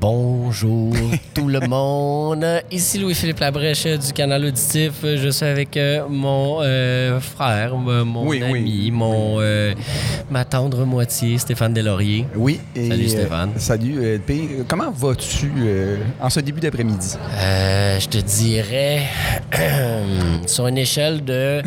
Bonjour tout le monde. Ici Louis-Philippe Labrèche du canal auditif. Je suis avec euh, mon euh, frère, m- mon Oui, oui. ami, mon euh, ma tendre moitié, Stéphane Delaurier. Oui. et, Salut, euh, Stéphane. salut. euh, P. Comment vas-tu euh, en ce début d'après-midi? Euh, je te dirais sur une échelle de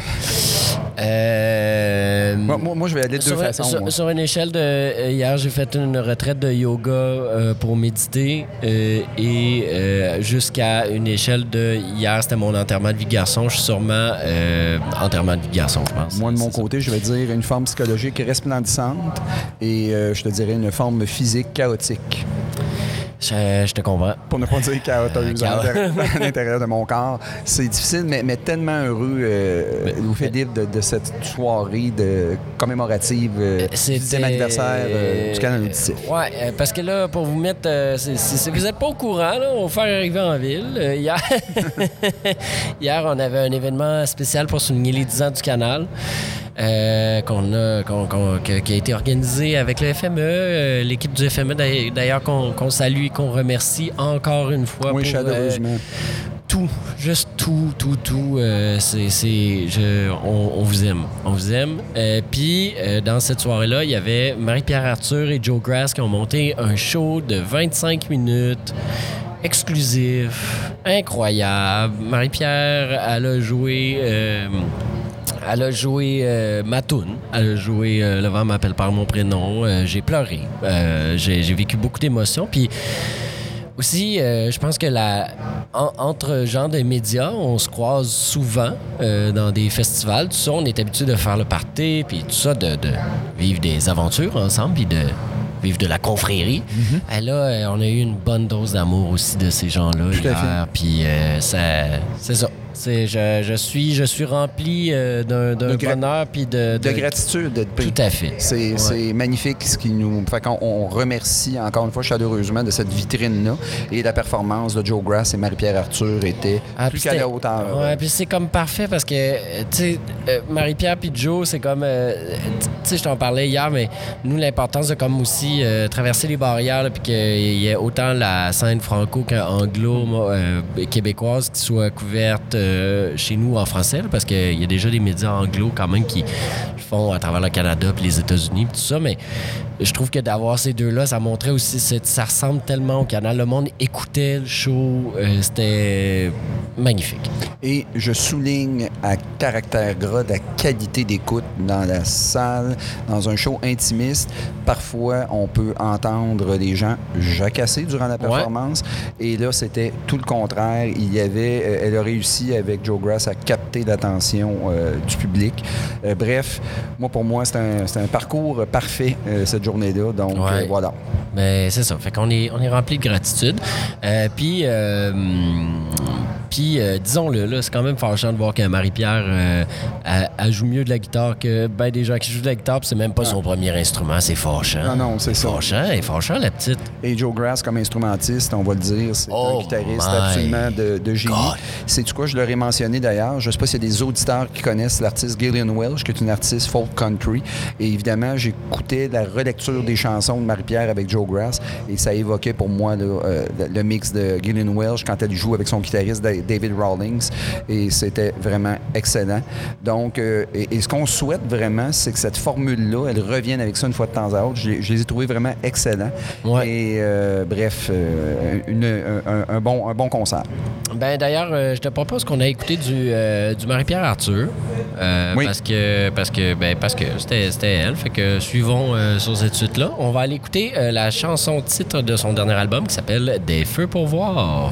euh, Moi, moi- moi, je vais aller de deux sur, façons. sur- une échelle de. euh, hier, j'ai fait une retraite de yoga euh, pour méditer. euh, et jusqu'à une échelle de. Hier, c'était mon enterrement de vie de garçon. Je suis sûrement. enterrement de vie de garçon, je pense. Moi, de mon ça. côté, je vais dire une forme psychologique resplendissante et je te dirais une forme physique chaotique. Je, je te comprends. Pour ne pas dire chaoteuse Chao- à l'intérieur- de mon corps. C'est difficile, mais, mais tellement heureux, euh, Louis-Philippe, de, de cette soirée de commémorative euh, du C'était- 10e anniversaire euh, du canal auditif. Euh, parce que là, pour vous mettre. euh, c'est- vous n'êtes pas au courant, là, on va faire arriver en ville. Euh, hier... hier, on avait un événement spécial pour souligner les 10 ans du canal. euh, qu'on a, qu'on- qu'on- que- qui a été organisé avec le FME, euh, l'équipe du FME d'ailleurs- qu'on qu'on salue qu'on remercie encore une fois Oui, pour euh, chaleureusement. tout, juste tout, tout, tout. euh, c'est, je- on, on vous aime, on vous aime. Euh, Puis dans cette soirée-là, il y avait Marie-Pierre Arthur et Joe Grass qui ont monté un show de 25 minutes. Exclusif, incroyable. Marie-Pierre, elle a joué, euh, elle a joué euh, ma. Elle a joué euh, Le vent m'appelle par mon prénom. Euh, j'ai pleuré. Euh, j'ai, vécu beaucoup d'émotions. Puis aussi, euh, je pense que la, en- entre gens des médias, on se croise souvent dans des festivals. Tout ça, on est habitué de faire le party, puis tout ça, de, de vivre des aventures ensemble, puis de vivre de la confrérie. Et là, on a eu une bonne dose d'amour aussi de ces gens-là Tout à hier. Puis euh, c'est ça. C'est, je, je suis, je suis rempli euh, d'un, bonheur puis de, De gratitude, de Tout à fait. C'est Ouais. magnifique ce qui nous. Fait qu'on on remercie encore une fois chaleureusement de cette vitrine-là. Et la performance de Joe Grass et Marie-Pierre Arthur était Ah, plus qu'à la hauteur. Ouais, puis c'est comme parfait parce que, tu sais, euh, Marie-Pierre puis Joe, c'est comme, euh, tu sais, je t'en parlais hier, mais nous, l'importance de comme aussi traverser les barrières, puis qu'il y ait autant la scène franco qu'anglo, moi, euh, québécoise qui soit couverte euh, chez nous en français, là, parce qu'il y a déjà des médias anglo quand même qui font à travers le Canada puis les États-Unis tout ça, mais je trouve que d'avoir ces deux-là, ça montrait aussi, ça ressemble tellement au canal. Le monde écoutait le show, euh, c'était magnifique. Et je souligne à caractère gras la qualité d'écoute dans la salle, dans un show intimiste. Parfois, on peut entendre les gens jacasser durant la performance. Et là, c'était tout le contraire. Il y avait, euh, elle a réussi avec Joe Grass à capter l'attention euh, du public. Euh, bref, moi, pour moi, c'est un, parcours parfait, euh, cette journée-là. Donc, Ouais. voilà. Ben, c'est ça. Fait qu'on est, on est rempli de gratitude. Puis, puis disons-le, là, c'est quand même fâchant de voir que Marie-Pierre, elle, joue mieux de la guitare que ben des gens qui jouent de la guitare, puis c'est même pas son premier instrument. C'est fâchant. Non, non, c'est ça. Fâchant, est fâchant, la petite. Et Joe Grass, comme instrumentiste, on va le dire, c'est Oh un guitariste my absolument de, de génie. C'est du quoi, je leur mentionné d'ailleurs. Je ne sais pas s'il y a des auditeurs qui connaissent l'artiste Gillian Welsh, qui est une artiste folk country. Et évidemment, j'écoutais la relecture des chansons de Marie-Pierre avec Joe Grass et ça évoquait pour moi euh, le- mix de Gillian Welsh quand elle joue avec son guitariste Da- David Rawlings. Et c'était vraiment excellent. Donc, euh, et, et ce qu'on souhaite vraiment, c'est que cette formule-là, elle revienne avec ça une fois de temps à autre. Je, les- je les ai trouvés vraiment excellents. Ouais. Et euh, bref, une- un, bon, un bon concert. Ben d'ailleurs, je te propose qu'on a écouté du, euh, du Marie-Pierre Arthur. euh, Oui. Parce que parce que ben parce que c'était elle. Fait que suivons euh, sur cette suite-là. On va aller écouter la chanson titre de son dernier album qui s'appelle Des feux pour voir.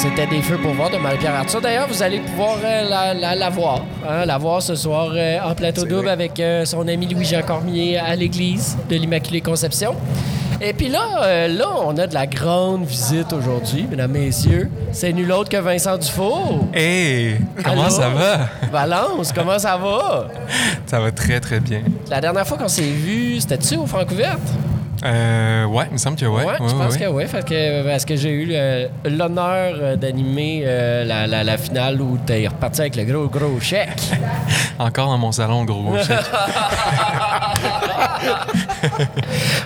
C'était des feux pour voir de Marie-Pierre Arthur. D'ailleurs, vous allez pouvoir euh, la, la- la voir. hein, la voir ce soir euh, en plateau double vrai. avec euh, son ami Louis-Jean Cormier à l'église de l'Immaculée Conception. Et puis là, là, on a de la grande visite aujourd'hui, mesdames, messieurs. C'est nul autre que Vincent Dufault. Hey, comment Allô? ça va? Valence, comment ça va? Ça va très, très bien. La dernière fois qu'on s'est vu, c'était-tu au Francouverte? Euh, ouais, il me semble que ouais. Ouais, je pense que oui. Parce que, parce que j'ai eu l'honneur euh, d'animer euh, la, la- la finale où t'es reparti avec le gros, gros chèque. Encore dans mon salon, gros gros chèque.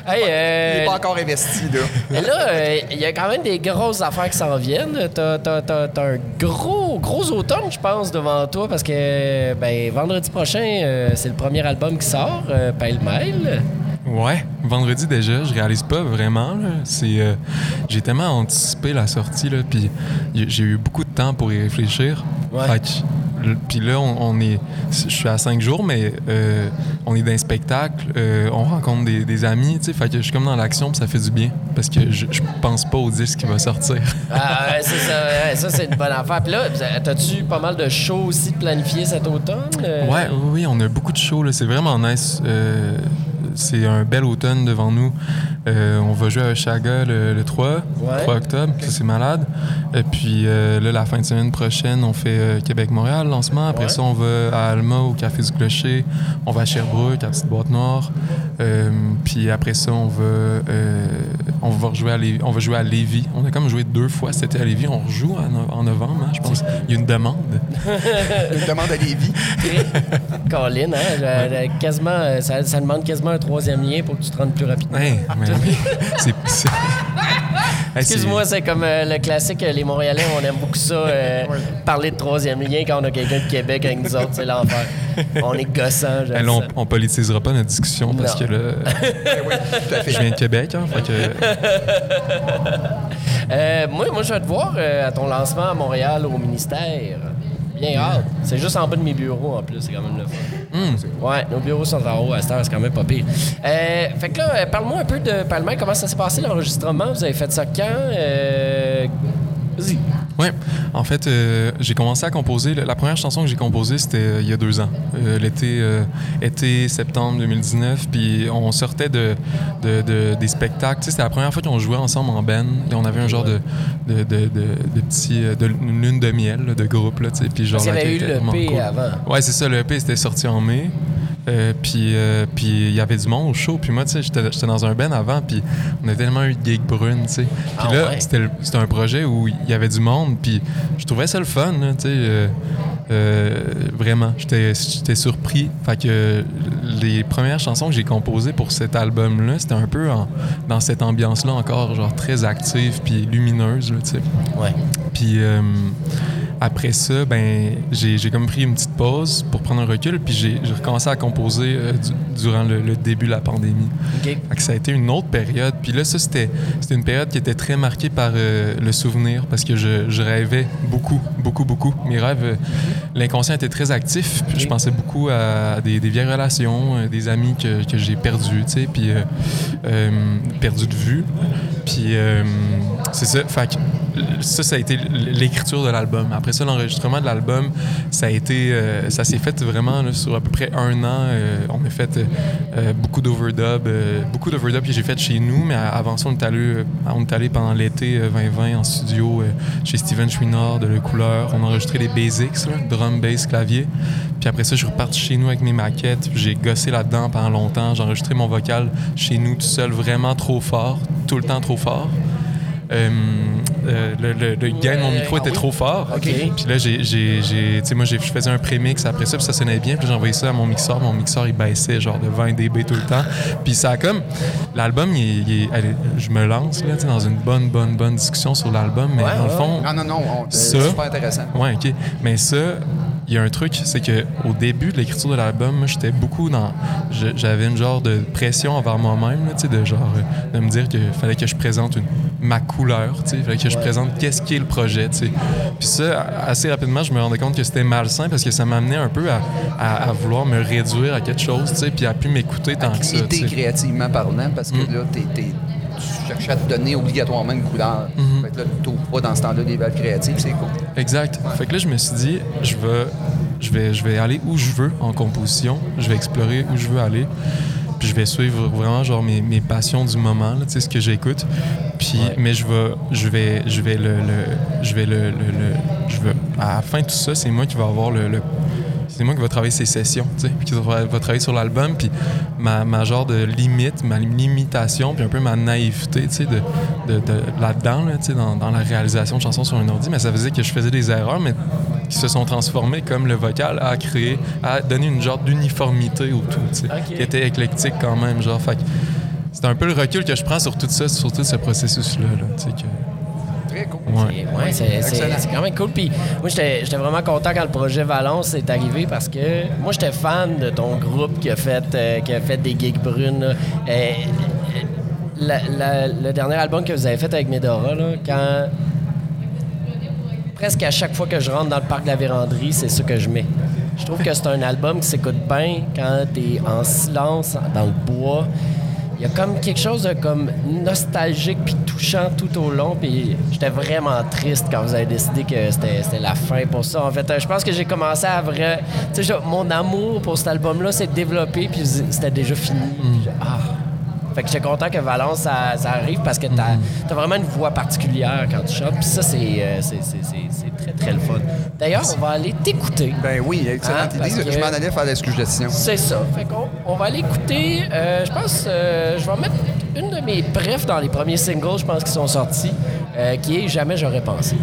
hey, euh, Il n'est pas encore investi, là. mais là, euh, il y a quand même des grosses affaires qui s'en viennent. T'as, t'as- t'as- t'as un gros, gros automne, je pense, devant toi parce que ben, vendredi prochain, euh, c'est le premier album qui sort, euh, Pêle-Mêle. Ouais, vendredi déjà, je réalise pas vraiment. C'est, euh, j'ai tellement anticipé la sortie, là, puis j'ai eu beaucoup de temps pour y réfléchir. Ouais. Fait que, puis là, on, on est, je suis à cinq jours, mais euh, on est dans un spectacle, euh, on rencontre des, des amis, tu sais, fait que je suis comme dans l'action, puis ça fait du bien, parce que je, je pense pas au disque qui va sortir. Ah, ouais, c'est ça, ouais, ça c'est une bonne affaire. Puis là, t'as-tu pas mal de shows aussi planifiés cet automne? Euh, Ouais, oui, oui, on a beaucoup de shows. là. C'est vraiment nice. C'est un bel automne devant nous. Euh, on va jouer à Oshaga le, le 3, Ouais. 3 octobre. Ça, c'est malade. Et puis euh, là, la fin de semaine prochaine, on fait euh, Québec-Montréal, lancement. Après Ouais. ça, on va à Alma, au Café du Clocher. On va à Sherbrooke, à Petite Boîte Noire. Euh, puis après ça, on va, euh, on va rejouer à Lévis. On va jouer à Lévis. On a comme joué deux fois. C'était à Lévis. On rejoue en, no- en novembre, hein, je pense. Il y a une demande. Une demande à Lévis. Colin, hein? quasiment, ça, ça demande quasiment un troisième lien pour que tu te rendes plus rapidement. Hey, mais c'est- Excuse-moi, c'est comme euh, le classique, euh, les Montréalais, on aime beaucoup ça, euh, parler de troisième lien quand on a quelqu'un de Québec avec nous autres, c'est l'enfer. On est gossant, j'aime là, on, on politisera pas notre discussion parce Non. que là, Tout à fait. je viens de Québec, hein, fait que Euh, moi, moi, je vais te voir euh, à ton lancement à Montréal au ministère. Bien hâte. C'est juste en bas de mes bureaux en plus, c'est quand même le fun. hmm, Ouais, nos bureaux sont en haut à cette heure, c'est quand même pas pire. Euh, fait que là, euh, parle-moi un peu de Palmer, comment ça s'est passé l'enregistrement? Vous avez fait ça quand? Euh, Vas-y. Ouais, en fait, euh, j'ai commencé à composer. La première chanson que j'ai composée, c'était euh, il y a deux ans, Euh, l'été, euh, été septembre 2019. Puis on sortait de, de- de- des spectacles. Tu sais, c'était la première fois qu'on jouait ensemble en band. Et on avait un genre de, de, de, petit, de une lune de miel là, de groupe là. Tu sais, puis genre avait eu le P cool. avant. Ouais, c'est ça. Le EP c'était sorti en mai. Euh, puis euh, puis il y avait du monde au show. Puis moi, tu sais, j'étais dans un band avant. Puis on a tellement eu de gigs brunes, tu sais. Puis Ah là, ouais? c'était un projet où il y avait du monde. Puis je trouvais ça le fun, tu sais. euh, vraiment, j'étais surpris. Fait que les premières chansons que j'ai composées pour cet album-là, c'était un peu en- dans cette ambiance-là encore, genre très active puis lumineuse, tu sais. Ouais. Puis après ça, ben j'ai comme pris une petite pause pour prendre un recul, puis j'ai recommencé à composer euh, du- durant le, le début de la pandémie. OK. Fait que ça a été une autre période. Puis là, ça, c'était une période qui était très marquée par euh, le souvenir, parce que je, je rêvais beaucoup, beaucoup, beaucoup. Mes rêves, euh, l'inconscient était très actif, puis je pensais beaucoup à des, des vieilles relations, des amis que, que j'ai perdus, tu sais, puis perdus de vue. Puis c'est ça. Fait que ça, ça a été l'écriture de l'album. Après ça, l'enregistrement de l'album, ça a été, euh, ça s'est fait vraiment sur à peu près un an. Euh, on a fait euh, beaucoup d'overdub, euh, beaucoup d'overdub que j'ai fait chez nous, mais avant ça, on est allé, on est allé pendant l'été euh, 2020 en studio chez Steven Chouinard de Le Couleur. On a enregistré les basics, drum, bass, clavier. Puis après ça, je suis reparti chez nous avec mes maquettes. J'ai gossé là-dedans pendant longtemps. J'ai enregistré mon vocal chez nous tout seul, vraiment trop fort, tout le temps trop fort. Euh, euh, le, le- le gain de mon micro ah était trop fort. Puis là, j'ai, j'ai, moi, je faisais un prémix après ça, puis ça sonnait bien. Puis j'ai envoyé ça à mon mixeur. Mon mixeur, il baissait genre de 20 dB tout le temps. Puis ça a comme... L'album, il, est- il est- allez, je me lance là, dans une bonne, bonne, bonne discussion sur l'album. Mais Ouais, dans le fond... Non, non, non. C'est super intéressant. Ouais, OK. Mais ça, il y a un truc, c'est que au début de l'écriture de l'album, moi, j'étais beaucoup dans. J'avais une genre de pression envers moi-même, de genre. euh, de me dire qu'il fallait que je présente une- ma couleur. Il fallait que je présente qu'est-ce qui est le projet. Puis ça, assez rapidement, je me rendais compte que c'était malsain parce que ça m'amenait un peu à, à- à vouloir me réduire à quelque chose, puis à plus m'écouter tant À que ça, créativement parlant, parce que Mm. là, t'es, cherchais à te donner obligatoirement une couleur. Mhm. Fait que là, tu pas dans ce temps-là des valves créatives, c'est cool. Exact. Fait que là, je me suis dit, je vais, je vais, je vais aller où je veux en composition. Je vais explorer où je veux aller. Puis je vais suivre vraiment genre mes, mes passions du moment, là, tu sais, ce que j'écoute. Puis, mais je vais, je vais, je vais le, le- je vais le, le- le- je vais, à la fin de tout ça, c'est moi qui va avoir le, le- c'est moi qui va travailler ces sessions, tu sais, puis qui va, va travailler sur l'album, puis ma, ma genre de limite, ma limitation, puis un peu ma naïveté, tu sais, de, de, de- là-dedans, là, tu sais, dans, dans la réalisation de chansons sur un ordi, mais ça faisait que je faisais des erreurs, mais qui se sont transformées comme le vocal à créer, à donner une genre d'uniformité au tout, tu sais, qui était éclectique quand même, genre, fait c'est un peu le recul que je prends sur tout ça, sur tout ce processus-là, là, tu sais, que... Très cool. Ouais. Et ouais, c'est- c'est Excellent. c'est quand même cool. Puis moi, j'étais j'étais vraiment content quand le projet Valence est arrivé parce que moi, j'étais fan de ton groupe qui a fait, euh, qui a fait des gigs brunes. Euh, la- la- le dernier album que vous avez fait avec Medora, là, quand presque à chaque fois que je rentre dans le parc de la Véranderie, c'est ça que je mets. Je trouve que c'est un album qui s'écoute bien quand t'es en silence dans le bois. Il y a comme quelque chose de comme nostalgique puis touchant tout au long. Puis j'étais vraiment triste quand vous avez décidé que c'était la fin pour ça. En fait, euh, je pense que j'ai commencé à vrai. Tu sais, mon amour pour cet album-là s'est développé puis c'était déjà fini. Puis je- ah. Fait que j'étais content que Valence, ça, ça arrive parce que t'as as vraiment une voix particulière quand tu chantes. Puis ça, c'est euh, c'est- très, très le fun. D'ailleurs, on va aller t'écouter. Ben oui, Ah, excellente idée. que- Je m'en allais faire la suggestion. C'est ça. Fait qu'on on va aller écouter. euh, je pense, euh, je vais mettre une de mes prefs dans les premiers singles, je pense, qui sont sortis, euh, qui est Jamais j'aurais pensé.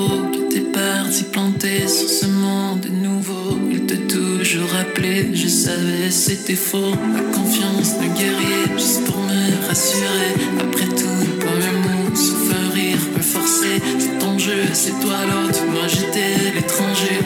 Drapeau que t'es parti planter sur ce monde nouveau. Il te toujours rappelé, je savais c'était faux. La confiance d'un guerrier, juste pour me rassurer. Après tout, pas un mot, sauf un rire peu forcé. C'est ton jeu, c'est toi l'autre. Moi j'étais l'étranger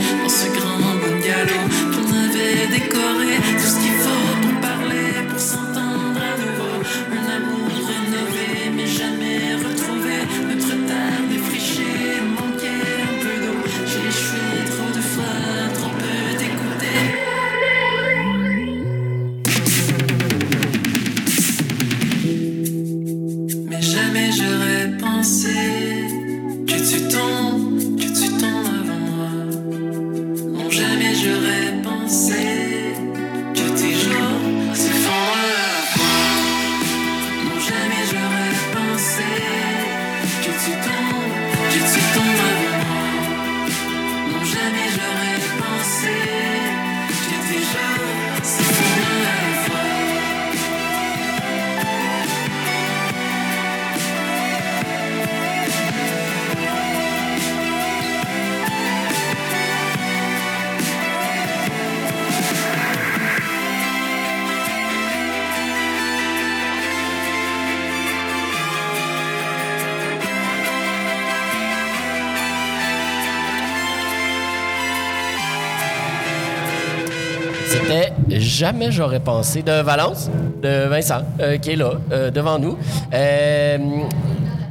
Jamais j'aurais pensé de Valence, de Vincent, euh, qui est là, euh, devant nous. Euh,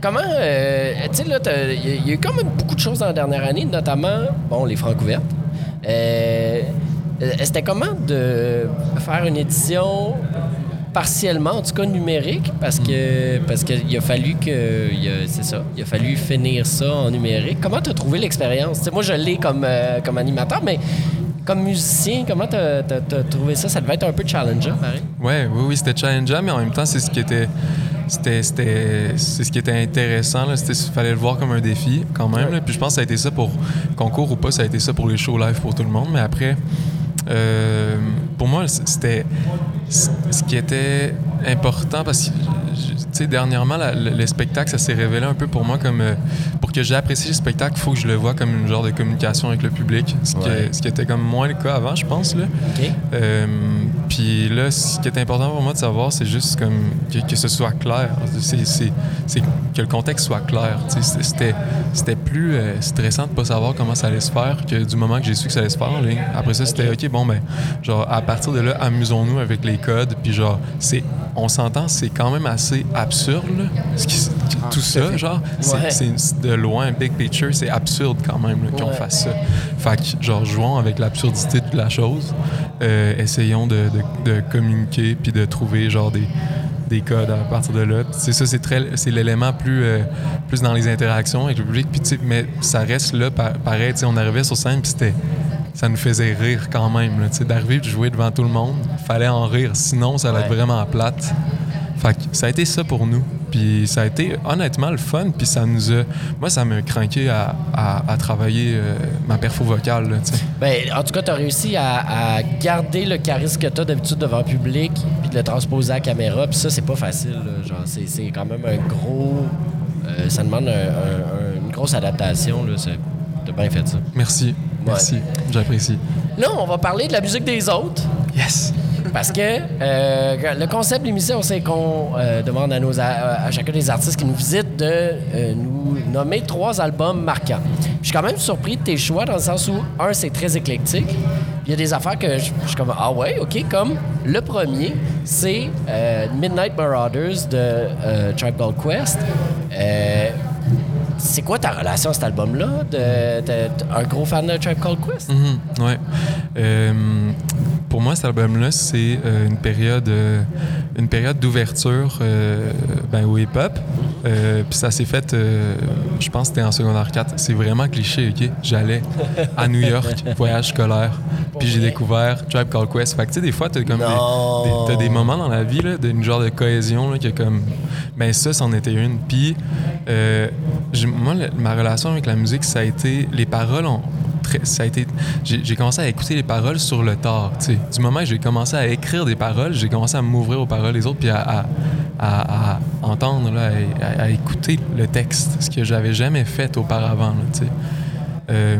comment. tu sais, il y, a- eu quand même beaucoup de choses dans la dernière année, notamment, bon, les francs ouvertes. C'était comment de faire une édition partiellement, en tout cas numérique, parce que parce qu'il a fallu que c'est ça, il a fallu finir ça en numérique. Comment tu as trouvé l'expérience? Moi, je l'ai comme comme animateur, mais comme musicien, comment tu as, trouvé ça Ça devait être un peu challengeant, pareil. Ouais, oui, oui, c'était challengeant, mais en même temps, c'est ce qui était. C'était, c'était- c'est ce qui était intéressant. C'était, fallait le voir comme un défi quand même. là. Puis je pense que ça a été ça pour concours ou pas, ça a été ça pour les shows live pour tout le monde. Mais après, euh, pour moi, c'était ce qui était important parce que, sais, dernièrement, la- le, le spectacle, ça s'est révélé un peu pour moi comme. euh, pour que j'apprécie le spectacle, il faut que je le vois comme une genre de communication avec le public. Ce, qui, Ouais. ce qui était comme moins le cas avant, je pense. Là. Euh, puis là, ce qui est important pour moi de savoir, c'est juste comme que, que ce soit clair. C'est, que le contexte soit clair. C'était, plus euh, stressant de pas savoir comment ça allait se faire que du moment que j'ai su que ça allait se faire ligne. Après ça, c'était OK, bon, ben, genre, à partir de là, amusons-nous avec les codes. Puis genre, c'est, on s'entend, c'est quand même assez absurde, là, ce qui- tout ça, genre. C'est, Ouais. de loin, big picture, c'est absurde quand même là, qu'on Ouais. fasse ça. Fait que, genre, jouons avec l'absurdité de la chose. Euh, essayons de, de- de communiquer puis de trouver, genre, des, des codes à partir de là. Sais, ça, c'est très, c'est l'élément plus, euh, plus dans les interactions avec le public. Puis, mais ça reste là, pa- pareil. On arrivait sur scène, puis c'était ça nous faisait rire quand même. D'arriver de jouer devant tout le monde, fallait en rire. Sinon, ça allait être vraiment plate. Fait que ça a été ça pour nous. Puis ça a été honnêtement le fun. Puis ça nous a. Moi, ça m'a craqué à, à- à travailler euh, ma perfo vocale. là. Ben, en tout cas, tu as réussi à, à garder le charisme que tu as d'habitude devant le public, puis de le transposer à la caméra. Puis ça, c'est pas facile. là. Genre, c'est, c'est quand même un gros. euh, ça demande un- un- un- une grosse adaptation. Là. C'est, t'as bien fait ça. Merci. Merci. J'apprécie. Là, on va parler de la musique des autres. Yes! Parce que euh, le concept de l'émission, c'est qu'on euh, demande à, nos, à, chacun des artistes qui nous visitent de euh, nous nommer trois albums marquants. Je suis quand même surpris de tes choix dans le sens où, un, c'est très éclectique. Il y a des affaires que je suis comme, ah ouais, OK, comme le premier, c'est Midnight Marauders de Tribe Called Quest. C'est quoi ta relation à cet album-là? Un gros fan de Tribe Called Quest? Mhm, ouais. Pour moi, cet album-là, c'est euh, une période, euh, une période d'ouverture euh, ben, au hip-hop. Puis ça s'est fait, je pense que c'était en secondaire 4. C'est vraiment cliché, OK? J'allais à New York, voyage scolaire. Puis j'ai découvert Tribe Called Quest. Fait que tu sais, des fois, t'as comme des, Non. des- moments dans la vie, là, d'une genre de cohésion, là, qui est comme... Ben ça, c'en était une. Puis moi, ma relation avec la musique, ça a été... Les paroles ont... ça a été... J'ai commencé à écouter les paroles sur le tard. Du moment que j'ai commencé à écrire des paroles, j'ai commencé à m'ouvrir aux paroles des autres, puis à, entendre, là, à, écouter le texte, ce que j'avais jamais fait auparavant. Euh,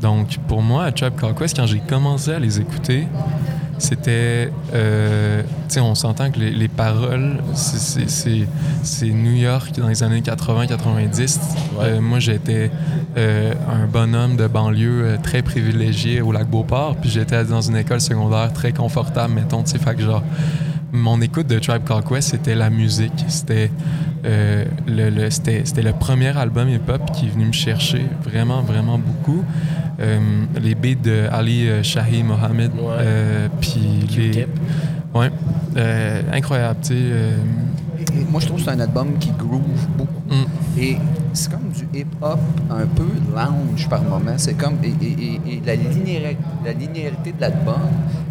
donc, pour moi, à Quest, quand j'ai commencé à les écouter, c'était... euh, tu sais, on s'entend que les, les paroles, c'est- New York dans les années 80-90. Euh, moi, j'étais euh, un bonhomme de banlieue très privilégié au lac Beauport, puis j'étais dans une école secondaire très confortable, mettons, tu sais, fait que genre... Mon écoute de Tribe Called Quest, c'était la musique. C'était le, le- c'était le premier album hip-hop qui est venu me chercher vraiment, vraiment beaucoup. Euh, les beats de Ali euh, Shahi Mohammed, Ouais. euh, puis les... Ouais, euh, incroyable, tu sais. euh, moi, je trouve que c'est un album qui groove beaucoup. mm, Et c'est comme du hip-hop un peu lounge par moment. C'est comme. Et, et- et- et la, linéari- la linéarité de l'album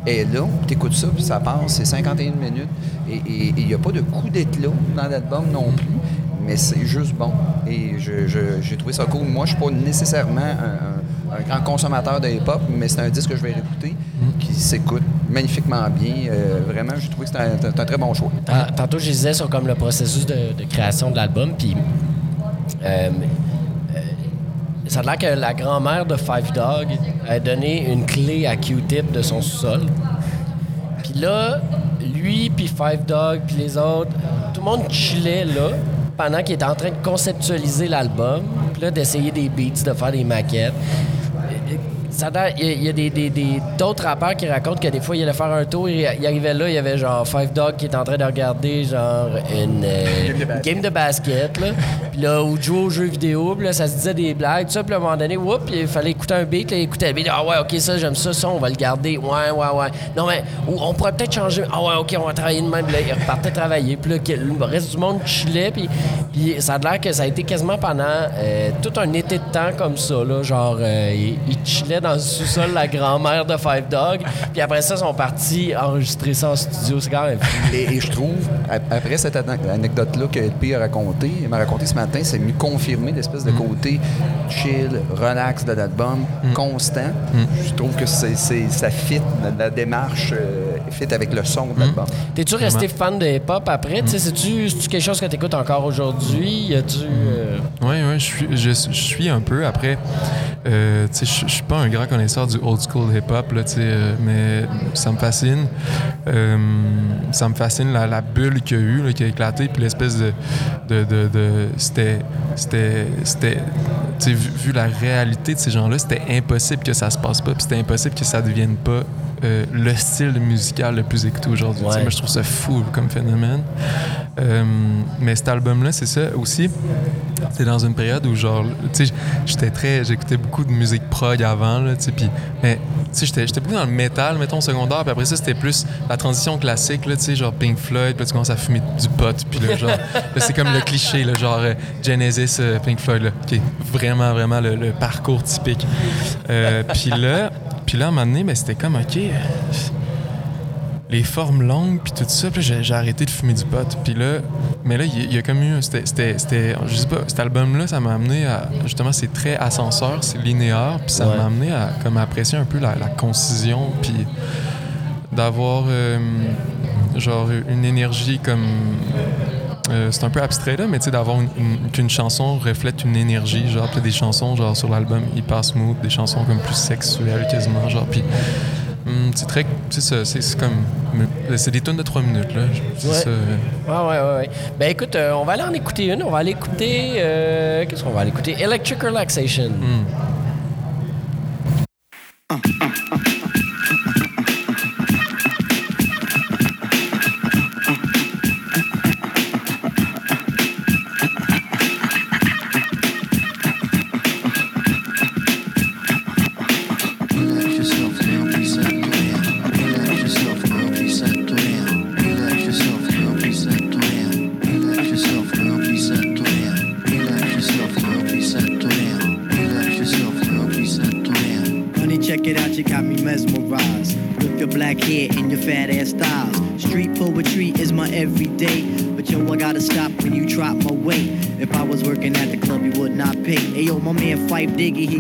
est là. Tu écoutes ça, puis ça passe. C'est 51 minutes. Et il n'y a pas de coup d'éclat dans l'album non plus. Mais c'est juste bon. Et je- je- j'ai trouvé ça cool. Moi, je suis pas nécessairement un, un- un grand consommateur de hip-hop, mais c'est un disque que je vais réécouter qui s'écoute magnifiquement bien. Euh, vraiment, j'ai trouvé que c'était un, très bon choix. Tant- Tantôt, je disais sur comme le processus de, de création de l'album, puis euh, euh, ça a l'air que la grand-mère de Five Dog a donné une clé à Q-Tip de son sous-sol. Puis là, lui, puis Five Dog, puis les autres, tout le monde chillait là pendant qu'il était en train de conceptualiser l'album, puis là, d'essayer des beats, de faire des maquettes. Ça il y a, des, des- des- d'autres rappeurs qui racontent que des fois, il allait faire un tour, il, il arrivait là, il y avait genre Five Dog qui était en train de regarder genre une, euh, game de basket, là. Puis là, ou jouer aux jeux vidéo, puis là, ça se disait des blagues, tout ça, puis à un moment donné, whoop, il fallait écouter un beat, là, il écoutait le beat, ah ouais, ok, ça, j'aime ça, ça, on va le garder, ouais, ouais, ouais. Non, mais ou on pourrait peut-être changer, ah ouais, ok, on va travailler de même, Puis là, il repartait travailler, puis là, le reste du monde chillait, puis, puis ça a l'air que ça a été quasiment pendant euh, tout un été de temps comme ça, là, genre, euh, il, il chillait dans le sous-sol la grand-mère de Five Dog, puis après ça, ils sont partis enregistrer ça en studio, c'est quand même. Et, et je trouve, après cette ane- anecdote-là que LP a raconté, il m'a raconté ce matin, c'est mieux confirmer l'espèce de côté chill, relax de l'album, constant. Je trouve que c'est, c'est- ça fit, la, la démarche euh, fit avec le son de l'album. T'es-tu resté fan de hip-hop après? Sais, C'est-tu quelque chose que t'écoutes encore aujourd'hui? Y a-tu... euh, Oui, oui, je suis, je, je suis un peu. Après, euh, tu sais, je je suis pas un grand connaisseur du old school hip-hop, euh, mais ça me fascine. Euh, ça me fascine la, la bulle qu'il y a eu, là, qui a éclaté, puis l'espèce de... de, de, de- c'était... C'était... c'était tu sais, vu, vu la réalité de ces gens-là, c'était impossible que ça se passe pas, puis c'était impossible que ça devienne pas euh, le style musical le plus écouté aujourd'hui. Ouais. Moi, je trouve ça fou comme phénomène. Euh, mais cet album-là, c'est ça aussi. C'est dans une période où, genre, tu sais, j'étais très. J'écoutais beaucoup de musique prog avant, là, tu sais, puis. Mais, tu sais, j'étais beaucoup dans le métal, mettons, secondaire, puis après ça, c'était plus la transition classique, là, tu sais, genre Pink Floyd, puis tu commences à fumer du pot, puis là, genre. là, c'est comme le cliché, là, genre euh, Genesis, euh, Pink Floyd, là, qui est vraiment, vraiment le, le parcours typique. Puis là, puis là, à un moment donné, ben, c'était comme, OK. Les formes longues puis tout ça puis j'ai, arrêté de fumer du pot puis là mais là il y, a- il y a comme eu c'était, je sais pas cet album là ça m'a amené à justement c'est très ascenseur c'est linéaire puis ça Ouais. m'a amené à comme apprécier un peu la, la concision puis d'avoir euh, genre une énergie comme euh, c'est un peu abstrait là, mais tu sais, d'avoir une- une- qu'une chanson reflète une énergie, genre, puis des chansons, genre, sur l'album hyper smooth, des chansons comme plus sexuelles quasiment, genre, puis hum, c'est très, sais, ça, c'est c'est comme, c'est des tonnes de trois minutes, là, c'est Ouais. ça. euh, Ouais, ouais, ouais. Ben écoute, euh, on va aller en écouter une. On va aller écouter... euh, Qu'est-ce qu'on va aller écouter? Electric Relaxation. hum. Relax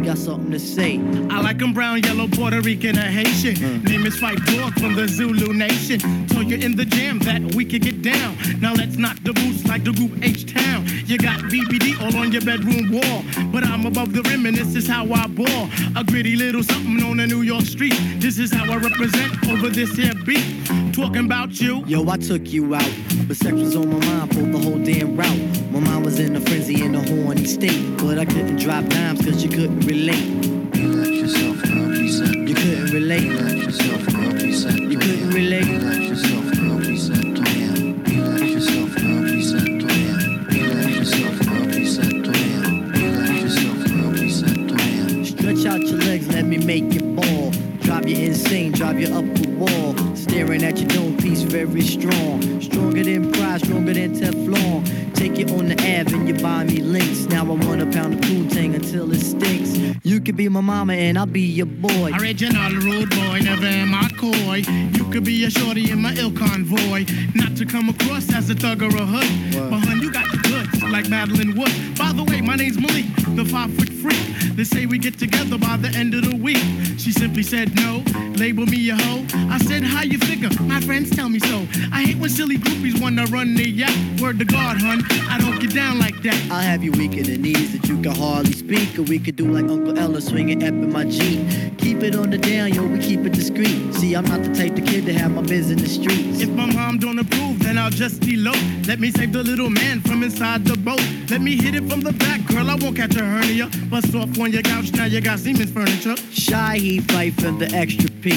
got something to say. I like 'em brown, yellow, Puerto Rican, or Haitian. Hmm. Name is Fight Dog from the Zulu Nation. Told you in the jam that we could get down. Now let's knock the boots like the group H Town. You got BBD all on your bedroom wall. But I'm above the rim and this is how I ball. A gritty little something on a New York street. This is how I represent over this here beat. Talking about you. Yo, I took you out, but sex was on my mind for the whole damn route. My mind was in a frenzy in a horny state, but I couldn't drop dimes cause you couldn't relate. Relax yourself now, please You couldn't relate. Relax yourself now, please You couldn't relate. Relax yourself now, please. Relax yourself now, please. Relax yourself now, please. Relax yourself now, please. Stretch out your legs, let me make you ball. Drive you insane, drive you up the wall. Staring at your dome piece, very strong. Stronger than pride, stronger than Teflon. Take you on the Ave and you buy me links. Now I want a pound of Poontang until it stinks. You could be my mama and I'll be your boy. Original rude boy, never am I coy. You could be a shorty in my ill convoy. Not to come across as a thug or a hood. But hun, you got the like Madeline Wood. By the way, my name's Malik, the five foot freak. They say we get together by the end of the week. She simply said no. Label me a hoe. I said, how you figure? My friends tell me so. I hate when silly groupies wanna run their yacht. Word to God, hun, I don't get down like that. I'll have you weak in the knees that you can hardly speak. Or we could do like Uncle Ella swinging up in my Jeep. Keep it on the down, yo, we keep it discreet. See, I'm not the type of kid to have my biz in the streets. If my mom don't approve, then I'll just elope. Let me save the little man from inside the boat. Let me hit it from the back, girl. I won't catch a hernia. Bust off on your couch, now you got Siemens furniture. Shy he fight for the extra P.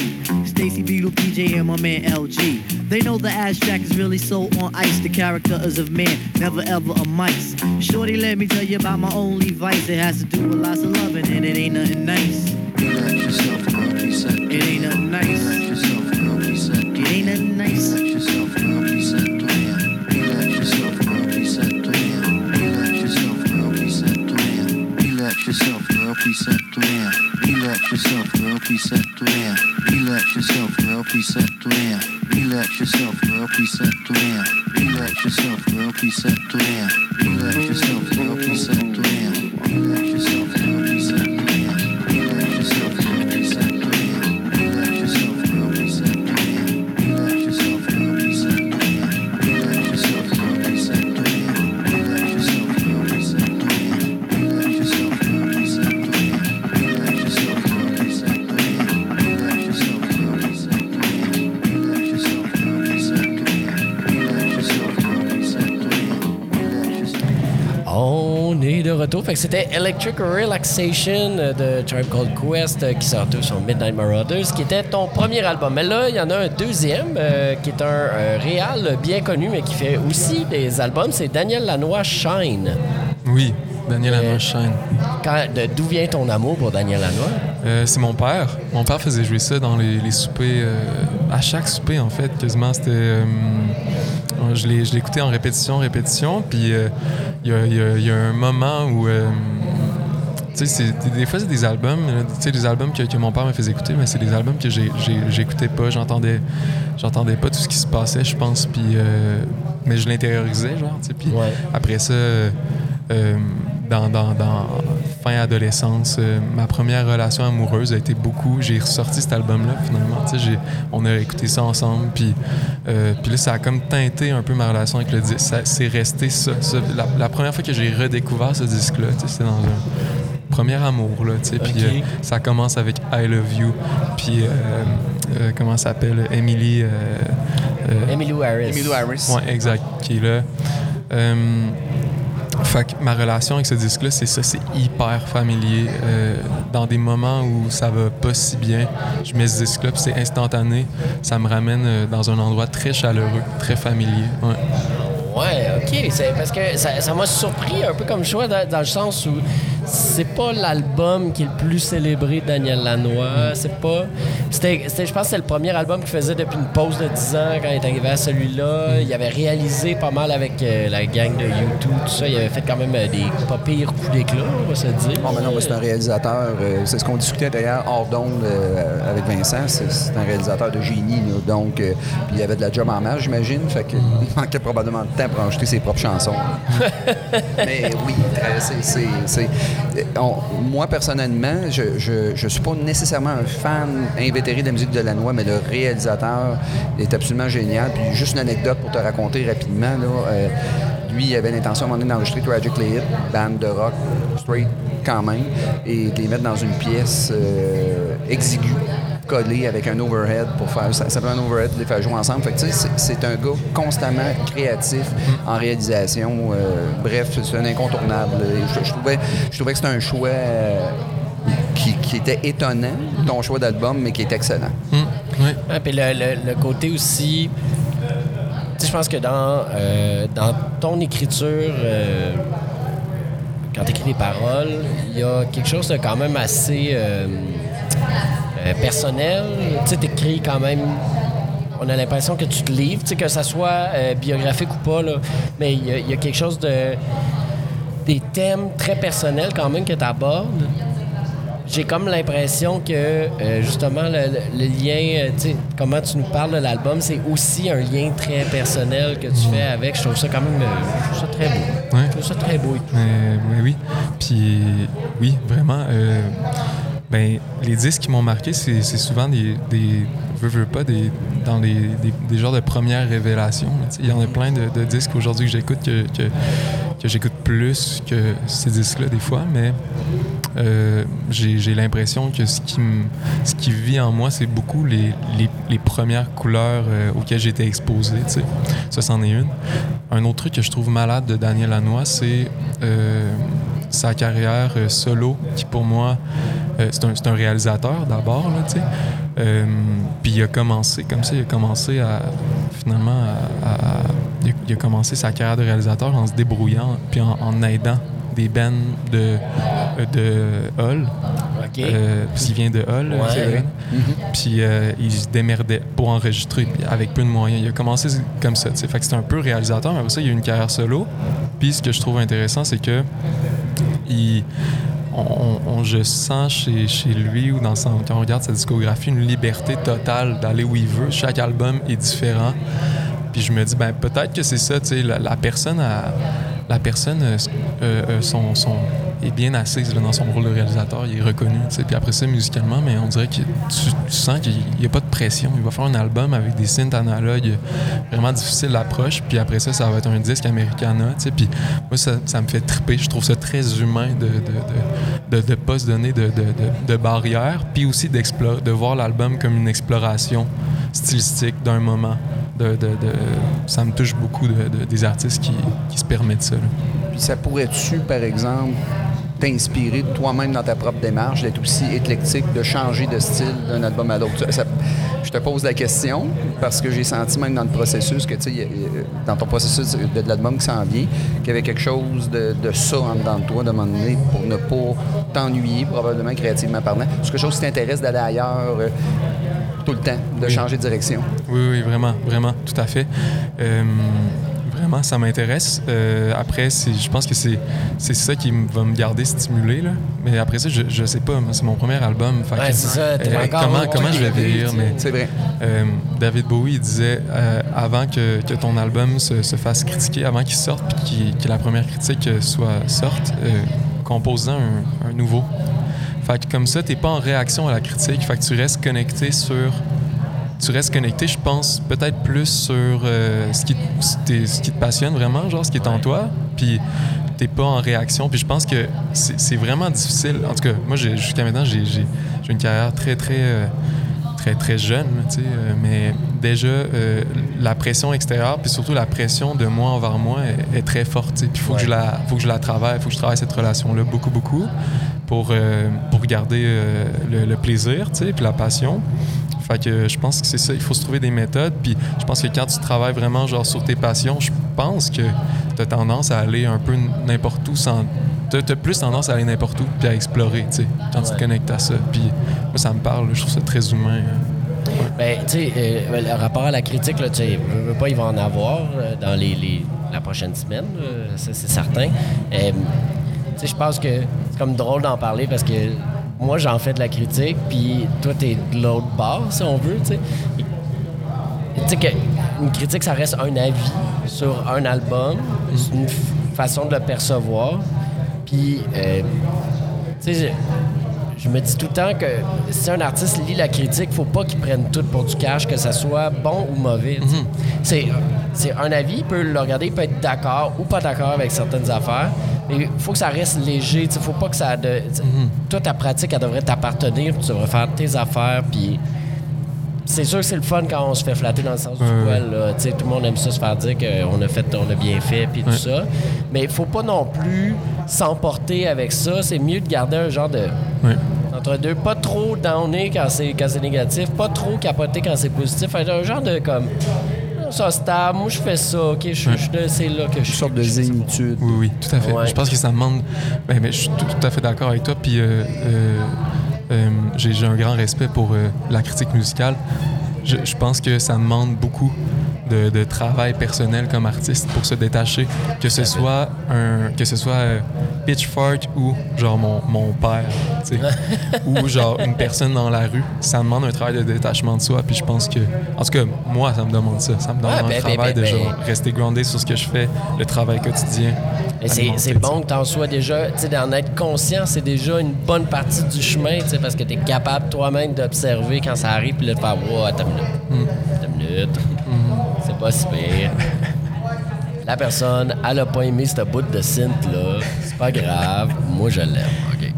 Stacy Beetle, PJ, and my man LG. They know the ass jack is really so on ice. The character is of man, never ever a mice. Shorty, let me tell you about my only vice. It has to do with lots of loving, and it ain't nothing nice. Relax yourself, girl, please It ain't nothing nice. Relax yourself, girl, please It ain't nothing nice. yourself, girl, preceptor in. Relax yourself, girl, preceptor in. Relax yourself, girl, preceptor in. Relax yourself, girl, preceptor in. Relax yourself, girl, preceptor in. Relax yourself, girl, preceptor in. Retour. Fait que c'était Electric Relaxation euh, de Tribe Called Quest euh, qui sortait sur Midnight Marauders, qui était ton premier album. Mais là, il y en a un deuxième euh, qui est un euh, réal bien connu, mais qui fait aussi des albums. C'est Daniel Lanois Shine. Oui, Daniel Lanois Shine. D'où vient ton amour pour Daniel Lanois? Euh, c'est mon père. Mon père faisait jouer ça dans les, les soupers. à chaque souper, en fait, quasiment. C'était. Je l'ai écouté en répétition, répétition. Puis euh, il y, y a- il y a un moment où. euh, tu sais, c'est- des fois, c'est des albums, euh, tu sais, des albums que, que mon père me faisait écouter, mais c'est des albums que j'écoutais pas, j'entendais j'entendais pas tout ce qui se passait, je pense, puis... euh, mais je l'intériorisais, genre, puis Ouais. après ça, dans, dans, dans fin adolescence, euh, ma première relation amoureuse a été beaucoup. J'ai ressorti cet album-là, finalement. Tu sais, j'ai- on a écouté ça ensemble. Puis, euh, puis là, ça a comme teinté un peu ma relation avec le disque. C'est resté ça. ça. La, la première fois que j'ai redécouvert ce disque-là, tu sais, c'était dans un premier amour. Là, tu sais. Puis euh, ça commence avec I Love You. Puis, euh, euh, comment ça s'appelle Emily. euh, euh, Emilio Harris. Harris. Ouais, exact, qui est là. Fait que ma relation avec ce disque-là, c'est ça, c'est hyper familier. Euh, dans des moments où ça va pas si bien, je mets ce disque-là, c'est instantané. Ça me ramène euh, dans un endroit très chaleureux, très familier. Ouais. Ok. Parce que ça m'a surpris un peu comme choix dans le sens où c'est pas l'album qui est le plus célébré de Daniel Lanois. C'est pas. C'était, je pense que c'est le premier album qu'il faisait depuis une pause de 10 ans quand il est arrivé à celui-là. Il avait réalisé pas mal avec euh, la gang de YouTube, tout ça. Il avait fait quand même euh, des pas pires coups d'éclat, on va se dire. Bon, mais non, c'est un réalisateur. euh, c'est ce qu'on discutait d'ailleurs hors d'onde avec Vincent. C'est, un réalisateur de génie. là. donc, puis il avait de la job en masse, j'imagine. Fait qu'il manquait probablement de temps pour enregistrer ses propres chansons. mais oui, c'est. Moi, personnellement, je, je suis pas nécessairement un fan invétéré de la musique de Lanois, mais le réalisateur est absolument génial. Puis juste une anecdote pour te raconter rapidement. Euh, lui, il avait l'intention à un moment donné d'enregistrer Tragically Hip, band de rock, straight quand même, et de les mettre dans une pièce euh, exiguë collée avec un overhead pour faire ça s'appelle un overhead de les faire jouer ensemble fait que, tu sais, c'est un gars constamment créatif en réalisation euh, bref c'est un incontournable je, je trouvais je trouvais que c'était un choix euh, qui, qui était étonnant ton choix d'album mais qui est excellent ouais. Ah, puis le, le- le côté aussi. Tu sais, je pense que dans, euh, dans ton écriture, euh, quand tu écris des paroles, il y a quelque chose de quand même assez euh, euh, personnel. Tu sais, t'écris quand même. On a l'impression que tu te livres, tu sais, que ça soit euh, biographique ou pas, là, mais il y, a- il y a quelque chose de. des thèmes très personnels quand même que tu abordes j'ai comme l'impression que euh, justement le, le- le lien, euh, tu sais, comment tu nous parles de l'album, c'est aussi un lien très personnel que tu fais avec. Je trouve ça quand même, je trouve ça très beau. Ouais. Je trouve ça très beau et tout. Oui, oui. Puis, oui, vraiment. Ben, les disques qui m'ont marqué, c'est souvent des, des veux, veux pas, des, dans les, des, genres de premières révélations. Il y en a plein de, disques aujourd'hui que j'écoute que, que, j'écoute plus que ces disques-là des fois, mais euh, j'ai l'impression que ce qui, ce qui vit en moi, c'est beaucoup les, les, premières couleurs euh, auxquelles j'ai été exposé. tu sais. Ça, c'en est une. Un autre truc que je trouve malade de Daniel Lanois, c'est euh, sa carrière euh, solo, qui pour moi, euh, c'est un, c'est un réalisateur d'abord, tu sais. Euh, puis il a commencé comme ça, il a commencé à finalement à, à- il, a, il a commencé sa carrière de réalisateur en se débrouillant puis en, en aidant des bands de de Hull, OK. euh, parce qu'il vient de Hull, Ouais. c'est vrai. Puis euh, il se démerdait pour enregistrer puis avec peu de moyens. Il a commencé comme ça, tu sais. Fait que c'était un peu réalisateur, mais après ça, il a eu une carrière solo. Puis ce que je trouve intéressant, c'est que on, je sens chez, lui ou dans son, quand on regarde sa discographie une liberté totale d'aller où il veut. Chaque album est différent. Puis je me dis, ben peut-être que c'est ça, tu sais, la, personne la personne euh, son- est bien assise là, dans son rôle de réalisateur, il est reconnu. Puis après ça, musicalement, mais on dirait que tu, sens qu'il n'y a pas de pression. Il va faire un album avec des synths analogues vraiment difficile d'approche, puis après ça, ça va être un disque Americana. Puis moi, ça, me fait triper. Je trouve ça très humain de de, de, de, pas se donner de, de, barrières, puis aussi de voir l'album comme une exploration stylistique d'un moment. Ça me touche beaucoup de, de- des artistes qui, qui se permettent ça. là. Puis ça pourrait-tu, par exemple, t'inspirer toi-même dans ta propre démarche, d'être aussi éclectique, de changer de style d'un album à l'autre? Ça- je te pose la question parce que j'ai senti même dans le processus que, tu sais, dans ton processus de, de l'album qui s'en vient, qu'il y avait quelque chose de, de ça en dedans de toi, de moment donné, pour ne pas t'ennuyer, probablement créativement parlant. C'est quelque chose qui t'intéresse d'aller ailleurs euh, tout le temps, de changer de direction? Oui, oui, vraiment, vraiment, tout à fait. Euh, vraiment, ça m'intéresse. Euh, après, je pense que c'est c'est ça qui va me garder stimulé. Là. Mais après ça, je, je sais pas. C'est mon premier album. Fait Ouais, que, ça, euh, comment, comment je vais vieillir? C'est vrai. euh, David Bowie il disait euh, avant que, que ton album se, se fasse critiquer, avant qu'il sorte, puis que la première critique soit sorte, euh, compose-en un, un nouveau. Fait que comme ça, t'es pas en réaction à la critique. Fait que tu restes connecté sur. Tu restes connecté, je pense, peut-être plus sur euh, ce, qui, ce qui- ce qui te passionne vraiment, genre ce qui est en toi. Puis t'es pas en réaction. Puis je pense que c'est vraiment difficile. En tout cas, moi, jusqu'à maintenant, j'ai une carrière très, très. euh, très très jeune, tu sais, euh, mais déjà la pression extérieure, puis surtout la pression de moi envers moi est, est très forte. tu sais. Puis il faut que je la, faut que je la travaille, faut que je travaille cette relation-là beaucoup beaucoup pour pour garder le, le plaisir, tu sais, puis la passion. Fait que je pense que c'est ça, il faut se trouver des méthodes. Puis je pense que quand tu travailles vraiment genre sur tes passions, je pense que tu as tendance à aller un peu n'importe où sans. Tu as, plus tendance à aller n'importe où puis à explorer, tu sais, quand tu te connectes à ça. Puis moi, ça me parle, je trouve ça très humain. Ben, tu sais, euh, le rapport à la critique, là, tu sais, veux pas, il va en avoir euh, dans les, les- la prochaine semaine, c'est certain. Euh, tu sais, je pense que c'est comme drôle d'en parler parce que moi, j'en fais de la critique, puis toi, t'es de l'autre bord, si on veut, tu sais. Tu une critique, ça reste un avis sur un album, une façon de le percevoir. Puis, euh, tu sais, je- je me dis tout le temps que si un artiste lit la critique, faut pas qu'il prenne tout pour du cash, que ça soit bon ou mauvais. sais. C'est un avis, il peut le regarder, il peut être d'accord ou pas d'accord avec certaines affaires, il faut que ça reste léger. Il faut pas que ça... De, sais, Toute ta pratique, elle devrait t'appartenir, tu devrais faire tes affaires, puis... C'est sûr que c'est le fun quand on se fait flatter dans le sens du poil. là. Tu sais, Tout le monde aime ça se faire dire qu'on a fait, on a bien fait, puis tout ça. Mais il faut pas non plus s'emporter avec ça. C'est mieux de garder un genre de Ouais. entre deux, pas trop downer quand c'est quand c'est négatif, pas trop capoter quand c'est positif. Un genre de comme ça stable, moi je fais ça, ok, je je- je- c'est là que je Une suis. sorte de zénitude. Oui, oui, tout à fait. Ouais. Je pense que ça demande. Ben, ben, je suis tout, tout à fait d'accord avec toi. Puis euh, euh, euh, j'ai j'ai un grand respect pour euh, la critique musicale. Je, je pense que ça demande beaucoup de, de travail personnel comme artiste pour se détacher. Que ce soit un, que ce soit euh, Pitchfork ou genre mon, mon père. Tu tu. Ou genre une personne dans la rue, ça demande un travail de détachement de soi. Puis je pense que, en tout cas, moi, ça me demande ça. Ça me demande Ouais, un ben, travail ben, ben, de ben. genre rester groundé sur ce que je fais, le travail quotidien. C'est demande bon que t'en sois déjà, tu sais, d'en être conscient, c'est déjà une bonne partie du chemin, tu sais, parce que t'es capable toi-même d'observer quand ça arrive, puis de faire, wow, attends une minute. Hmm. Attends une minute. C'est pas si pire. La personne, elle a pas aimé ce bout de synth-là. C'est pas grave. Moi, je l'aime. OK.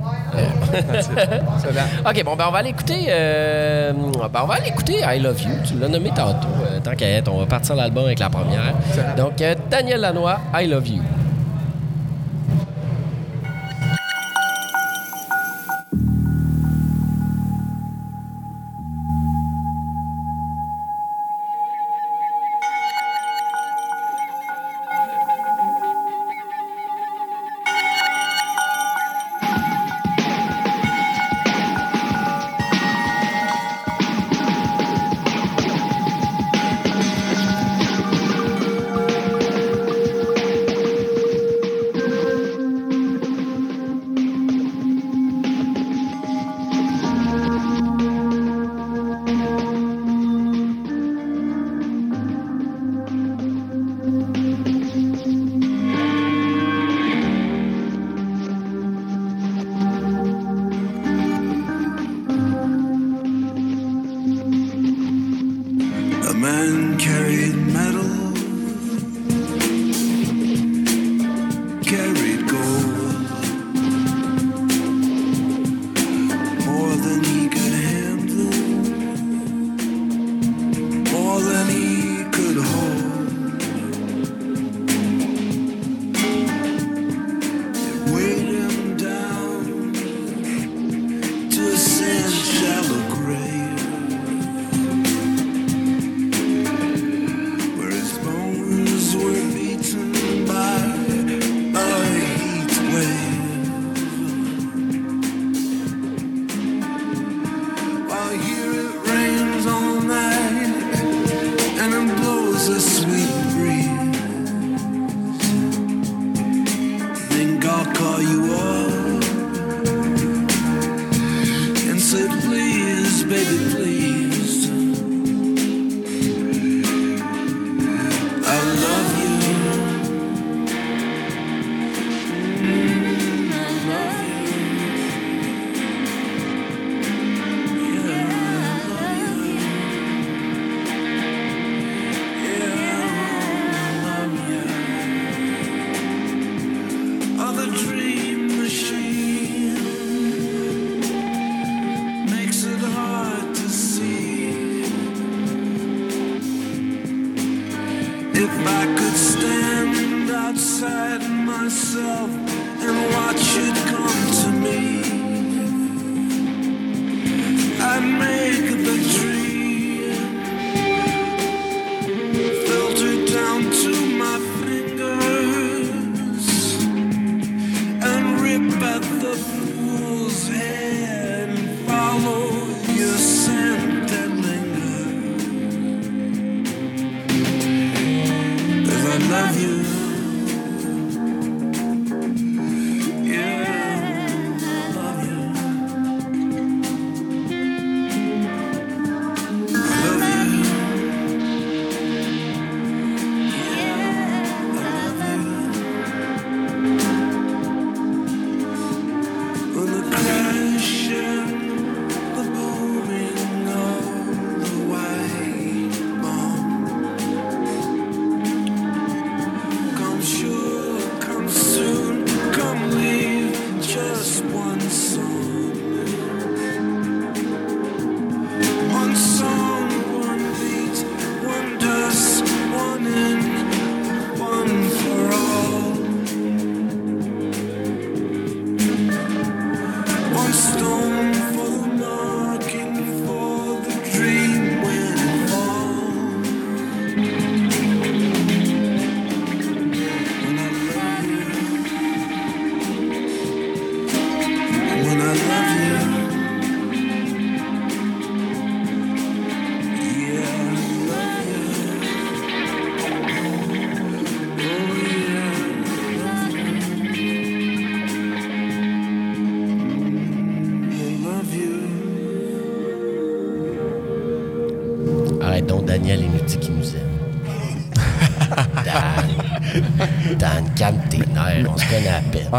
OK, bon, ben, on va aller écouter. euh, ben, on va aller écouter I Love You. Tu l'as nommé tantôt. euh, tant qu'à être, on va partir l'album avec la première. Donc, euh, Daniel Lanois, I Love You.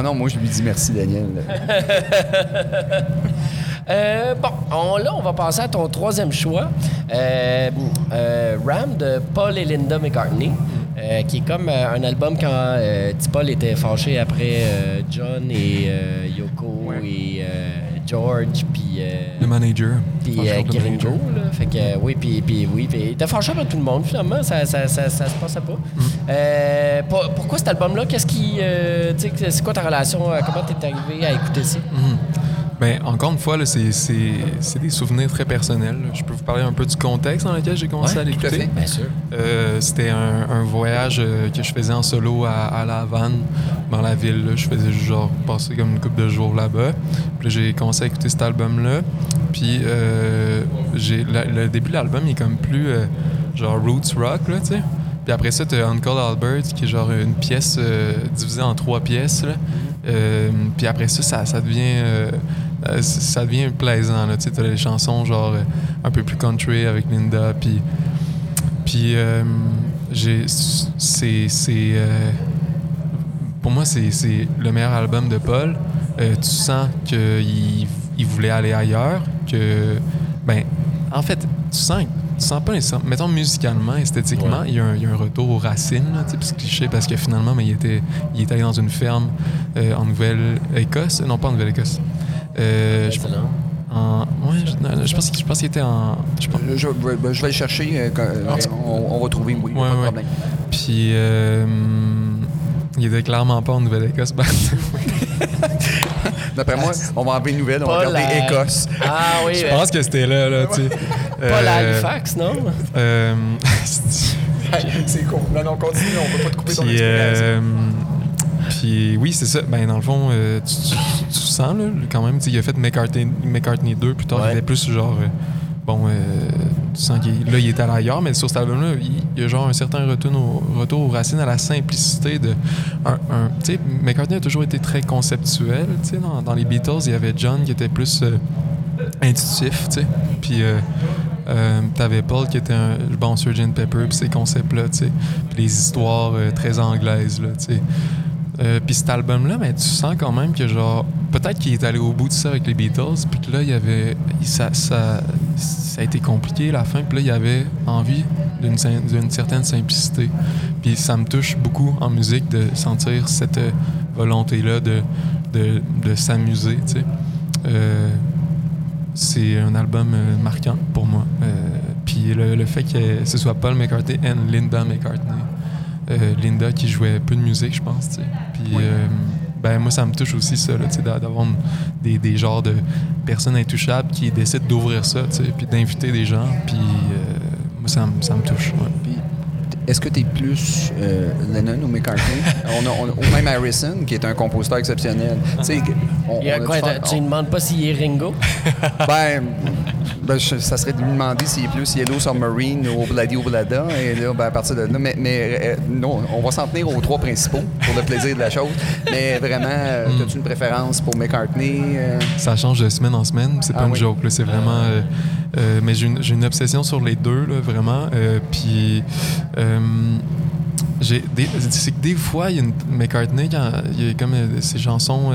Ah non, moi, je lui dis merci, Daniel. Euh, bon, on- là, on va passer à ton troisième choix. Euh, euh, Ram de Paul et Linda McCartney, euh, qui est comme euh, un album quand euh, petit Paul était fâché après euh, John et euh, Yoko et euh, George, puis euh, Le manager. Puis euh. Fait que, oui, puis, puis oui, puis il était fâché avec tout le monde, finalement, ça, ça, ça, ça se passait pas. Mm. Euh, pour- pourquoi cet album-là? Qu'est-ce qui. euh, tu sais, c'est quoi ta relation? Comment t'es arrivé à écouter ça? Ben, encore une fois, c'est, des souvenirs très personnels. Je peux vous parler un peu du contexte dans lequel j'ai commencé Ouais, à l'écouter. Bien sûr. Euh, c'était un, un voyage que je faisais en solo à, à La Havane, dans la ville. là. Je faisais juste genre passer comme une couple de jours là-bas. Puis là, j'ai commencé à écouter cet album-là. Puis euh, le début de l'album il est comme plus euh, genre roots rock, là, tu sais. Puis après ça, t'as Uncle Albert, qui est genre une pièce euh, divisée en trois pièces. puis après ça, ça, devient ça devient plaisant. Là, tu sais, t'as les chansons genre un peu plus country avec Linda. Puis puis j'ai c'est c'est pour moi c'est le meilleur album de Paul. Tu sens qu'il il voulait aller ailleurs, que ben en fait tu sens tu sens pas nécessairement- mettons musicalement, esthétiquement, Ouais. il, y a un, il y a un retour aux racines, c'est cliché parce que finalement, mais il était, il était allé dans une ferme euh, en Nouvelle-Écosse, non pas en Nouvelle-Écosse. Euh, je, en, ouais, je, non, je pense, je pense qu'il était en, je pense- Je, je- ben, je vais le chercher. euh, quand- euh, on, on va trouver, oui, Ouais, pas de ouais. problème. Puis, euh, il était clairement pas en Nouvelle-Écosse. Ben, D'après moi, on va enlever une nouvelle, on va regarder à- Écosse. Ah oui, je euh, pense que c'était là, là, tu sais. À Euh, Halifax, non? euh, C'est cool. Non, non, continue, on peut pas te couper ton explication. euh, puis, oui, c'est ça. Ben, dans le fond, euh, tu, tu- tu sens, là, quand même, tu sais, il a fait McCartney, McCartney 2 plus tard, Ouais. il était plus genre. Bon, euh, tu sens qu'il est allé ailleurs, mais sur cet album-là, il, y a genre un certain retour, au, retour aux racines, à la simplicité de. Un, un- tu sais, McCartney a toujours été très conceptuel, tu sais, dans, les Beatles, il y avait John qui était plus euh, intuitif, tu sais. Puis. Euh, euh, T'avais Paul qui était un bon Sgt Pepper, puis ces concepts-là, tu sais. Puis les histoires très anglaises, là, tu sais. Puis cet album-là, ben, tu sens quand même que, genre, peut-être qu'il est allé au bout de ça avec les Beatles, puis que là, il y avait. ça, ça a été compliqué, la fin, puis là, il y avait envie d'une certaine simplicité. Puis ça me touche beaucoup en musique de sentir cette euh, volonté-là de, de, de s'amuser, tu sais. Euh, c'est un album euh, marquant pour moi. Euh, puis le, le fait que ce soit Paul McCartney et Linda McCartney. Euh, Linda qui jouait peu de musique, je pense. tu sais. Puis ben, moi, ça me touche aussi, ça, là, tu sais, d'a- d'avoir des, des genres de personnes intouchables qui décident d'ouvrir ça, tu sais, puis d'inviter des gens. Puis euh, moi, ça, me- ça me touche. ouais. Est-ce que tu es plus euh, Lennon ou McCartney? on a, on a- ou même Harrison, qui est un compositeur exceptionnel. Tu sais, on- Il y a on a quoi, dû faire- tu ne demandes pas s'il est Ringo? Ben, ben, je- ça serait de lui demander s'il est plus Yellow Submarine ou Obladi Oblada. Et là, ben, à partir de là, mais, mais, euh, non, on va s'en tenir aux trois principaux pour le plaisir de la chose. Mais vraiment, euh, Mm. as-tu une préférence pour McCartney? euh? Ça change de semaine en semaine, c'est Ah pas une oui. joke, c'est vraiment. euh, euh, mais j'ai une, une obsession sur les deux, là, vraiment. euh, puis. euh, c'est que des fois, il y a une McCartney, quand il y a comme euh, ses chansons.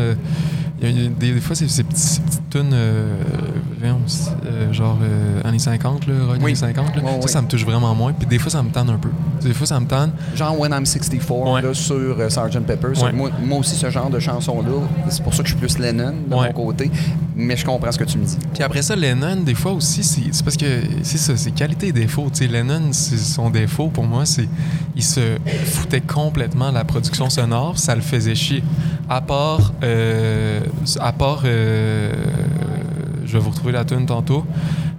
Il y a- des, des fois, ces, ces petits- ces petites tunes, euh, euh, genre euh, années 50, là, rock Oui. années 50, là, Ouais, ça, ouais. ça me touche vraiment moins. Puis des fois, ça me tanne un peu. Des fois, ça me tanne. Genre When I'm 64 Ouais. là, sur euh, Sgt. Pepper. Moi, moi aussi, ce genre de chanson-là, c'est pour ça que je suis plus Lennon de mon côté. Mais je comprends ce que tu me dis. Puis après ça, Lennon, des fois aussi, c'est c'est parce que c'est ça, c'est qualité et défaut. Tu sais, Lennon, c'est son défaut pour moi, c'est il se foutait complètement de la production sonore, ça le faisait chier. À part, euh, à part, euh, je vais vous retrouver la tune tantôt,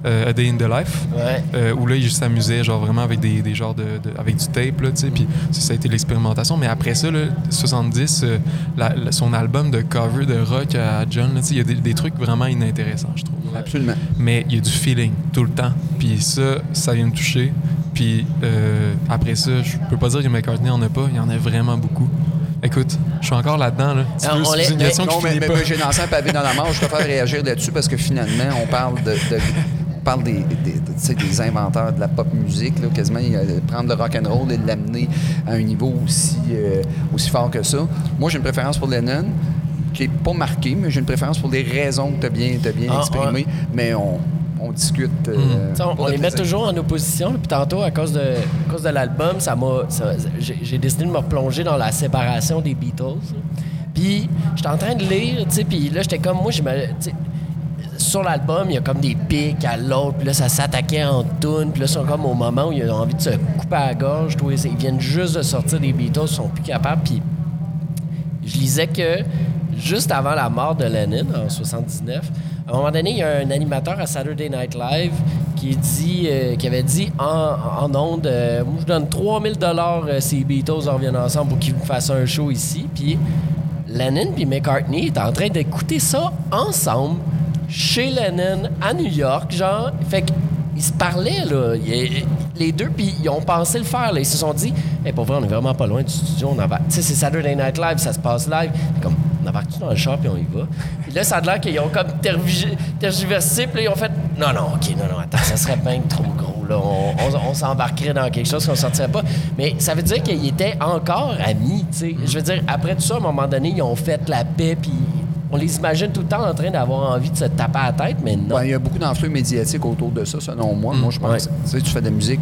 euh, A Day in the Life. Ouais. Euh, où là, il s'amusait genre vraiment avec des, des genres de, de- avec du tape là, tu sais, puis ça, ça a été l'expérimentation. Mais après ça, là, 70, euh, la- la- son album de cover de rock à John, là, tu sais, il y a des, des trucs vraiment inintéressants, je trouve. Absolument. Mais il y a du feeling tout le temps. Puis ça, ça vient me toucher. Puis euh, après ça, je peux pas dire que McCartney en a pas, il y en a vraiment beaucoup. Écoute, je suis encore là-dedans. Là. Tu veux- on c'est une question Non, qui mais, finit mais- pas. mais j'ai lancé un pavé dans la mare. Je te faire réagir là-dessus parce que finalement, on parle de, de- parle des, des, tu sais, des inventeurs de la pop musique, là, quasiment euh, prendre le rock and roll et l'amener à un niveau aussi, euh, aussi fort que ça. Moi, j'ai une préférence pour Lennon qui n'est pas marquée, mais j'ai une préférence pour les raisons que tu as bien, t'as bien Ah, exprimées. Mais on, on discute. euh, sais, on, les met toujours en opposition. Puis tantôt, à cause de, à cause de l'album, ça m'a, ça- j'ai, décidé de me replonger dans la séparation des Beatles. Puis j'étais en train de lire, tu sais, puis là, j'étais comme, moi, je me... Sur l'album, il y a comme des pics à l'autre, puis là, ça s'attaquait en tune, puis là, c'est comme au moment où ils ont envie de se couper à la gorge. Ils viennent juste de sortir des Beatles, ils sont plus capables, puis je lisais que juste avant la mort de Lennon, en 79, à un moment donné, il y a un animateur à Saturday Night Live qui, dit, euh, qui avait dit en, en ondes euh, je donne 3000 dollars si les Beatles reviennent ensemble pour qu'ils fassent un show ici. Puis Lennon puis McCartney étaient en train d'écouter ça ensemble chez Lennon à New York, genre. Fait qu'ils se parlaient, là. Les deux, puis ils ont pensé le faire, là. Ils se sont dit, hey, pour vrai, on est vraiment pas loin du studio. On. Tu sais, c'est Saturday Night Live, ça se passe live. Comme, on embarque-tu dans le char, puis on y va. Puis là, ça a l'air qu'ils ont comme tergi- tergiversé, puis là, ils ont fait, non, non, OK, non, non, attends, ça serait bien trop gros, là. On, on- on s'embarquerait dans quelque chose qu'on sortirait pas. Mais ça veut dire qu'ils étaient encore amis, tu sais. Je veux dire, après tout ça, à un moment donné, ils ont fait la paix, puis on les imagine tout le temps en train d'avoir envie de se taper à la tête, mais non. Ben, il y a beaucoup d'enflux médiatiques autour de ça, selon moi. Moi, je pense Ouais. tu sais, tu fais de la musique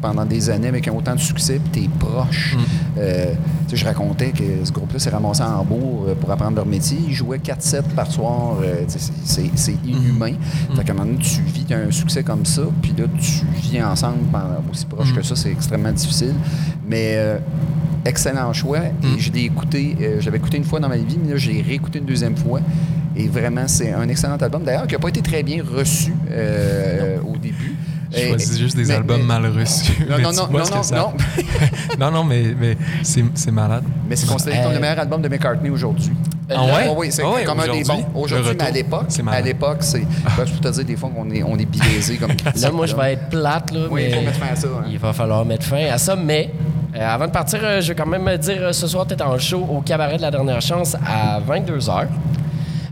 pendant des années avec un autant de succès, puis t'es proche. Euh, tu sais, je racontais que ce groupe-là s'est ramassé à Hambourg euh, pour apprendre leur métier. Ils jouaient 4-7 par soir. euh, c'est- c'est inhumain. Fait qu'à un moment donné, tu vis un succès comme ça, puis là, tu vis ensemble pendant aussi proche que ça, c'est extrêmement difficile. Mais euh, excellent choix. Et je l'ai écouté, euh, je l'avais écouté une fois dans ma vie, mais là, je l'ai réécouté une deuxième fois. Et vraiment, c'est un excellent album. D'ailleurs, qui n'a pas été très bien reçu euh, au début. Je Et- choisis juste des mais- albums mais- mal reçus. Non, non, non, non, non, ça- non. non, non, mais, mais c'est malade. Mais c'est considéré comme Euh, le meilleur album de McCartney aujourd'hui. Ah ouais? oui, c'est Ah ouais, comme un des aujourd'hui, bons. Aujourd'hui, mais à l'époque, c'est à l'époque, c'est. Ben, je peux te dire des fois qu'on est, on est biaisé comme critique. Là, moi, je vais être plate, là, Oui, il faut mettre fin à ça, hein. il va falloir mettre fin à ça. Mais euh, avant de partir, euh, je vais quand même dire, euh, ce soir, tu es en show au Cabaret de la Dernière Chance à 22h.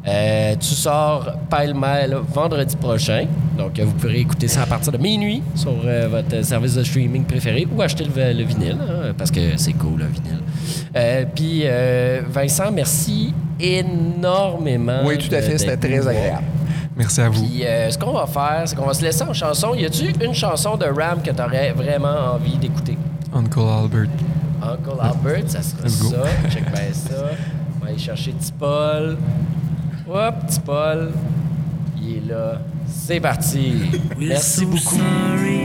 Euh, tu sors pile-mêle vendredi prochain. Donc, euh, vous pourrez écouter ça à partir de minuit sur euh, votre service de streaming préféré ou acheter le, le vinyle, hein, parce que c'est cool, le vinyle. Euh, Puis, euh, Vincent, merci énormément. Oui, tout à fait, c'était très agréable. Merci à vous. Puis euh, ce qu'on va faire, c'est qu'on va se laisser en chanson. Y a-tu une chanson de Ram que tu aurais vraiment envie d'écouter? Uncle Albert. Uncle Albert, ça sera ça. Check bien ça. On va aller chercher Paul. Hop, Petit Paul. Il est là. C'est parti. Merci beaucoup. Sorry,